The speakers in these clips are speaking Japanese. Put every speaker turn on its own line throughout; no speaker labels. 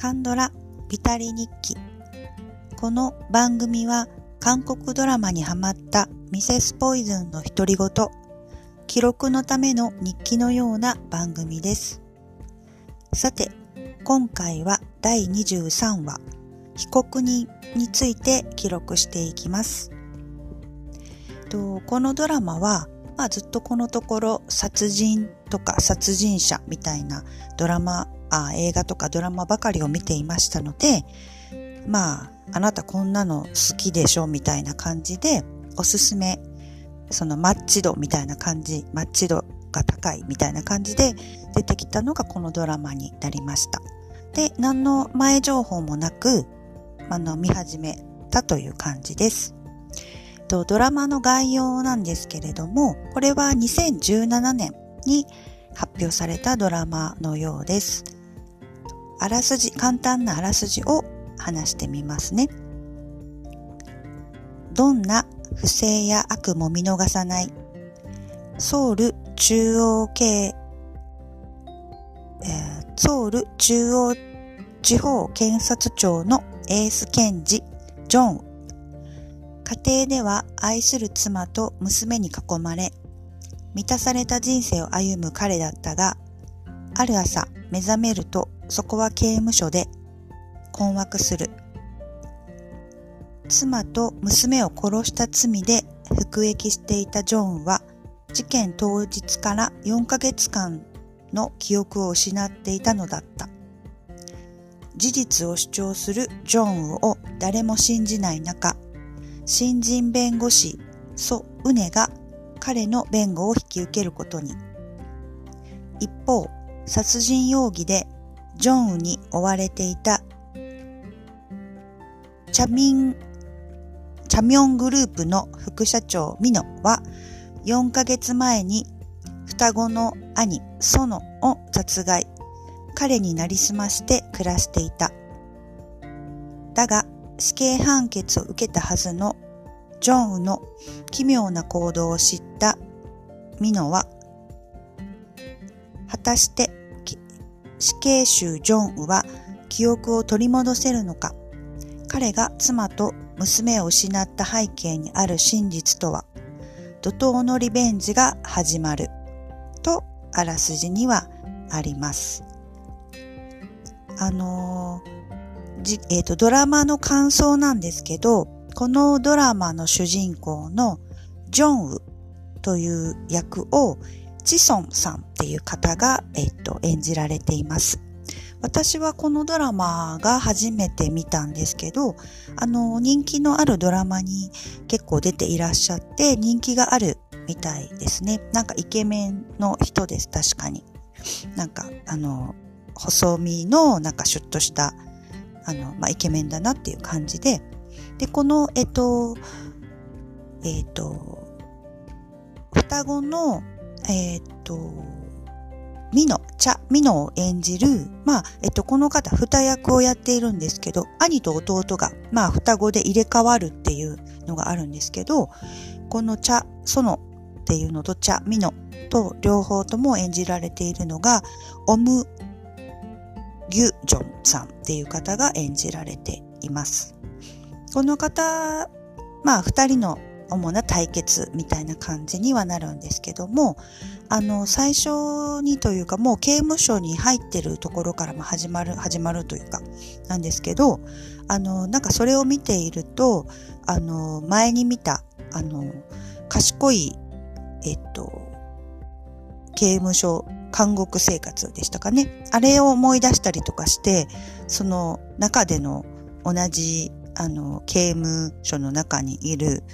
カンドラビタリ日記。この番組は韓国ドラマにハマったミセスポイズンの独り言記録のための日記のような番組です。さて今回は第23話被告人について記録していきます。とこのドラマはまあ、ずっとこのところ殺人とか殺人者みたいなドラマあ映画とかドラマばかりを見ていましたのでまああなたこんなの好きでしょみたいな感じでおすすめそのマッチ度みたいな感じマッチ度が高いみたいな感じで出てきたのがこのドラマになりましたで何の前情報もなくあの見始めたという感じです、ドラマの概要なんですけれども、これは2017年に発表されたドラマのようです。あらすじ、簡単なあらすじを話してみますね。どんな不正や悪も見逃さない。ソウル中央系、えー、ソウル中央地方検察庁のエース検事、ジョン家庭では愛する妻と娘に囲まれ、満たされた人生を歩む彼だったが、ある朝目覚めるとそこは刑務所で困惑する。妻と娘を殺した罪で服役していたジョンは事件当日から4ヶ月間の記憶を失っていたのだった。事実を主張するジョンを誰も信じない中、新人弁護士ソ・ウネが彼の弁護を引き受けることに。一方、殺人容疑でジョンウに追われていたチャミン、チャミョングループの副社長ミノは4ヶ月前に双子の兄ソノを殺害。彼になりすまして暮らしていた。だが死刑判決を受けたはずのジョンウの奇妙な行動を知ったミノは、果たして死刑囚ジョンウは記憶を取り戻せるのか？彼が妻と娘を失った背景にある真実とは？怒涛のリベンジが始まる。とあらすじにはあります。あのーじ、えっ、ー、と、ドラマの感想なんですけど、このドラマの主人公のジョンウという役をチソンさんっていう方が、えっ、と、演じられています。私はこのドラマが初めて見たんですけど、あの、人気のあるドラマに結構出ていらっしゃって人気があるみたいですね。なんかイケメンの人です、確かに。なんか、あの、細身のなんかシュッとしたあの、まあ、イケメンだなっていう感じで、で、この、えっと、えっと、双子の、えっと、ミノ、茶、ミノを演じる、まあ、えっと、この方、二役をやっているんですけど、兄と弟が、まあ、双子で入れ替わるっていうのがあるんですけど、この茶、ソノっていうのと茶、ミノと両方とも演じられているのが、オムギュ・ジョンさんっていう方が演じられています。この方、まあ二人の主な対決みたいな感じにはなるんですけども、あの、最初にというかもう刑務所に入ってるところからも始まる、始まるというか、なんですけど、あの、なんかそれを見ていると、あの、前に見た、あの、賢い、えっと、刑務所監獄生活でしたかね。あれを思い出したりとかして、その中での同じ、あの、刑務所の中にいる、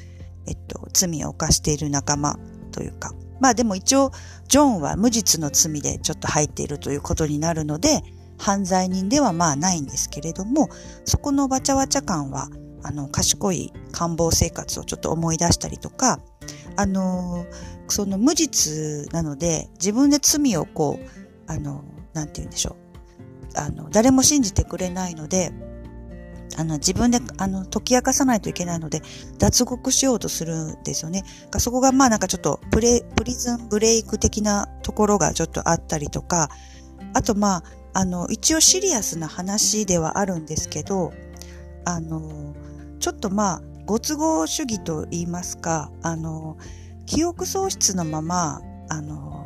えっと、罪を犯している仲間というか。まあでも一応、ジョンは無実の罪でちょっと入っているということになるので、犯罪人ではまあないんですけれども、そこのわちゃわちゃ感は、あの、賢い官房生活をちょっと思い出したりとか、あの、その無実なので、自分で罪をこう、あの、なんて言うんでしょう。あの、誰も信じてくれないので、あの、自分で、あの、解き明かさないといけないので、脱獄しようとするんですよね。そこが、まあなんかちょっと、プレ、プリズンブレイク的なところがちょっとあったりとか、あとまあ、あの、一応シリアスな話ではあるんですけど、あの、ちょっとまあ、ご都合主義と言いますか、あの、記憶喪失のまま、あの、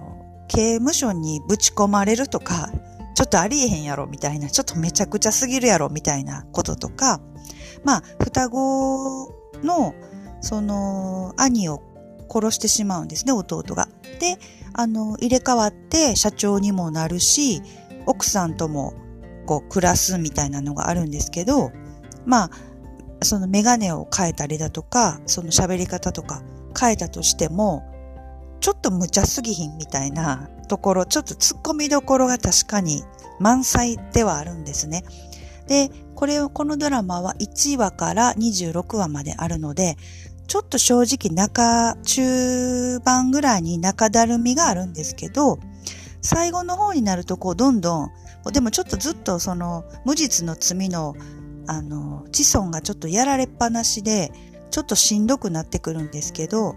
刑務所にぶち込まれるとか、ちょっとありえへんやろみたいな、ちょっとめちゃくちゃすぎるやろみたいなこととか、まあ、双子の、その、兄を殺してしまうんですね、弟が。で、あの、入れ替わって社長にもなるし、奥さんとも、こう、暮らすみたいなのがあるんですけど、まあ、そのメガネを変えたりだとか、その喋り方とか変えたとしても、ちょっと無茶すぎひんみたいなところ、ちょっと突っ込みどころが確かに満載ではあるんですね。で、これを、このドラマは1話から26話まであるので、ちょっと正直中、中盤ぐらいに中だるみがあるんですけど、最後の方になるとこうどんどん、でもちょっとずっとその無実の罪のあの、子孫がちょっとやられっぱなしで、ちょっとしんどくなってくるんですけど、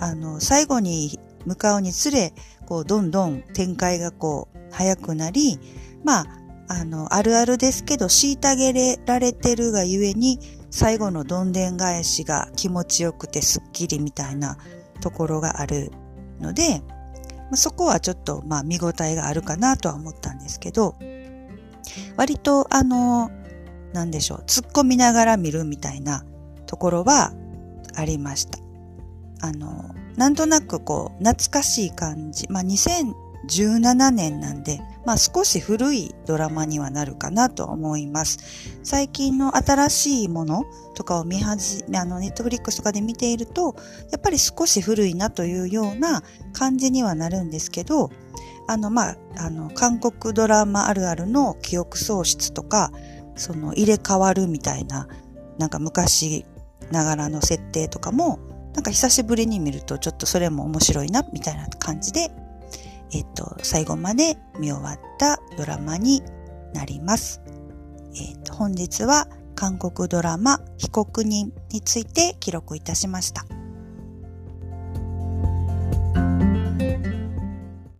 あの、最後に向かうにつれ、こう、どんどん展開がこう、早くなり、まあ、あの、あるあるですけど、虐げられてるがゆえに、最後のどんでん返しが気持ちよくてスッキリみたいなところがあるので、そこはちょっと、まあ、見応えがあるかなとは思ったんですけど、割と、あの、なんでしょう、突っ込みながら見るみたいなところはありました。あの、なんとなくこう、懐かしい感じ。まあ、2017年なんで、まあ少し古いドラマにはなるかなと思います。最近の新しいものとかを見始め、あの、ネットフリックスとかで見ていると、やっぱり少し古いなというような感じにはなるんですけど、あの、まあ、あの、韓国ドラマあるあるの記憶喪失とか、その入れ替わるみたいな、なんか昔ながらの設定とかも、なんか久しぶりに見るとちょっとそれも面白いな、みたいな感じで、えっと、最後まで見終わったドラマになります。えっと、本日は韓国ドラマ被告人について記録いたしました。